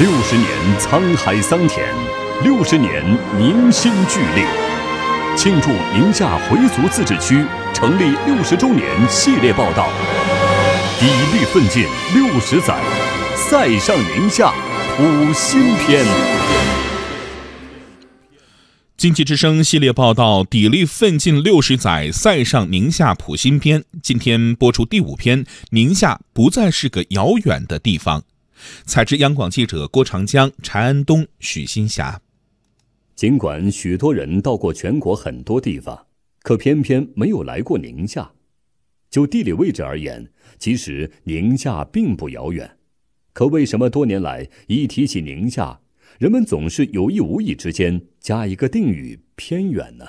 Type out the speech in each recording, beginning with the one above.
六十年沧海桑田，六十年凝心聚力，庆祝宁夏回族自治区成立六十周年系列报道，砥砺奋进六十载，塞上宁夏谱新篇。经济之声系列报道《砥砺奋进六十载，塞上宁夏谱新篇》。今天播出第五篇：宁夏不再是个遥远的地方。采自央广记者郭长江、柴安东、许新霞。尽管许多人到过全国很多地方，可偏偏没有来过宁夏。就地理位置而言，其实宁夏并不遥远。可为什么多年来一提起宁夏，人们总是有意无意之间加一个定语“偏远”呢？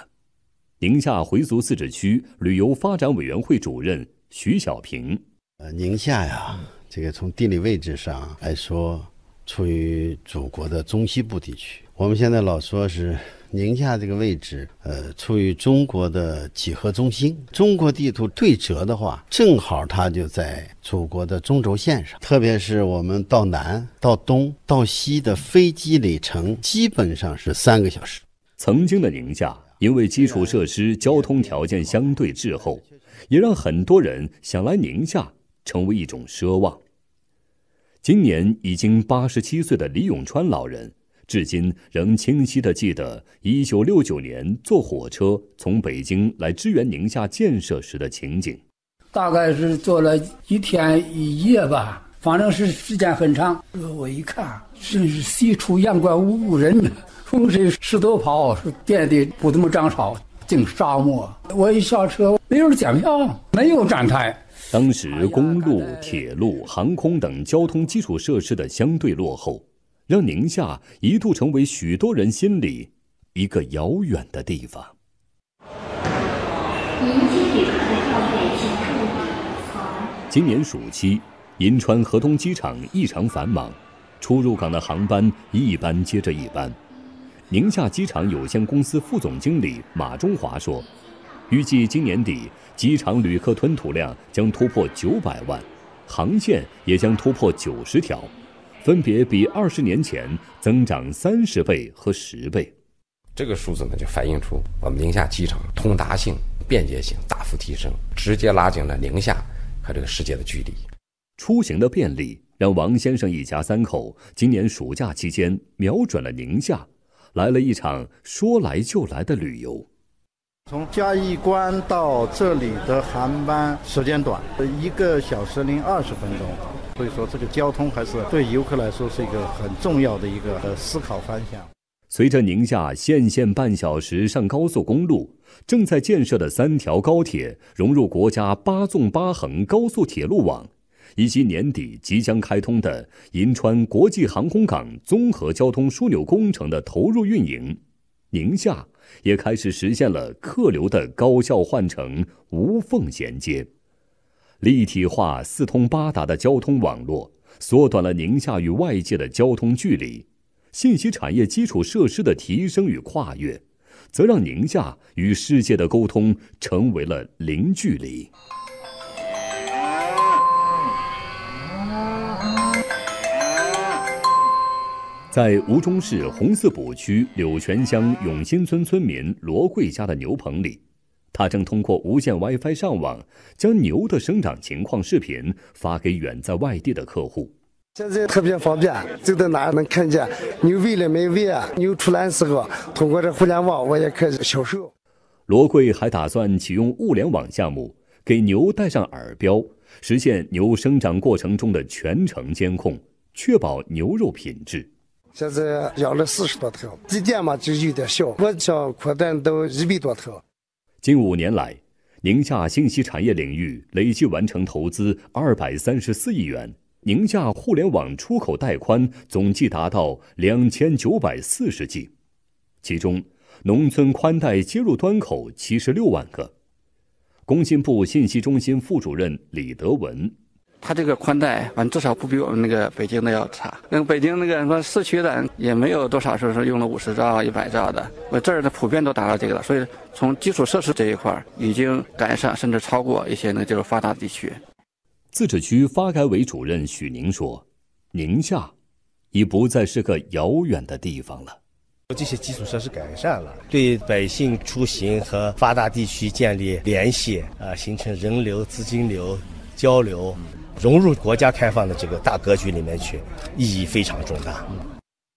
宁夏回族自治区旅游发展委员会主任徐小平：“呃，宁夏呀，这个从地理位置上来说，处于祖国的中西部地区。我们现在老说是。”宁夏这个位置，呃，处于中国的几何中心。中国地图对折的话，正好它就在祖国的中轴线上。特别是我们到南、到东、到西的飞机里程，基本上是三个小时。曾经的宁夏，因为基础设施、交通条件相对滞后，也让很多人想来宁夏成为一种奢望。今年已经八十七岁的李永川老人。至今仍清晰地记得1969年坐火车从北京来支援宁夏建设时的情景。大概是坐了一天一夜吧，反正是时间很长。我一看，是西出阳关无故人，风吹石头跑，是遍地不怎么长草，净沙漠。我一下车，没有检票，没有站台。当时公路、铁路、航空等交通基础设施的相对落后。让宁夏一度成为许多人心里一个遥远的地方。今年暑期，银川河东机场异常繁忙，出入港的航班一班接着一班。宁夏机场有限公司副总经理马中华说：“预计今年底，机场旅客吞吐量将突破九百万，航线也将突破九十条。”分别比二十年前增长三十倍和十倍，这个数字呢，就反映出我们宁夏机场通达性、便捷性大幅提升，直接拉近了宁夏和这个世界的距离。出行的便利让王先生一家三口今年暑假期间瞄准了宁夏，来了一场说来就来的旅游。从嘉峪关到这里的航班时间短，一个小时零二十分钟。所以说，这个交通还是对游客来说是一个很重要的一个呃思考方向。随着宁夏县县半小时上高速公路，正在建设的三条高铁融入国家八纵八横高速铁路网，以及年底即将开通的银川国际航空港综合交通枢纽工程的投入运营，宁夏也开始实现了客流的高效换乘、无缝衔接。立体化、四通八达的交通网络，缩短了宁夏与外界的交通距离；信息产业基础设施的提升与跨越，则让宁夏与世界的沟通成为了零距离。在吴忠市红四堡区柳泉乡永新村村民罗贵家的牛棚里。他正通过无线 WiFi 上网，将牛的生长情况视频发给远在外地的客户。现在特别方便，走到哪能看见牛喂了没喂啊？牛出栏时候，通过这互联网我也可以销售。罗贵还打算启用物联网项目，给牛戴上耳标，实现牛生长过程中的全程监控，确保牛肉品质。现在养了四十多头，地点嘛就有点小，我想扩展到一百多头。近五年来，宁夏信息产业领域累计完成投资二百三十四亿元，宁夏互联网出口带宽总计达到两千九百四十 G，其中农村宽带接入端口七十六万个。工信部信息中心副主任李德文。它这个宽带反正至少不比我们那个北京的要差。那北京那个什么市区的也没有多少说是用了五十兆一百兆的。我这儿的普遍都达到这个了。所以从基础设施这一块已经改善甚至超过一些那就是发达地区。自治区发改委主任许宁说宁夏已不再是个遥远的地方了。这些基础设施改善了对百姓出行和发达地区建立联系啊形成人流资金流交流。融入国家开放的这个大格局里面去意义非常重大。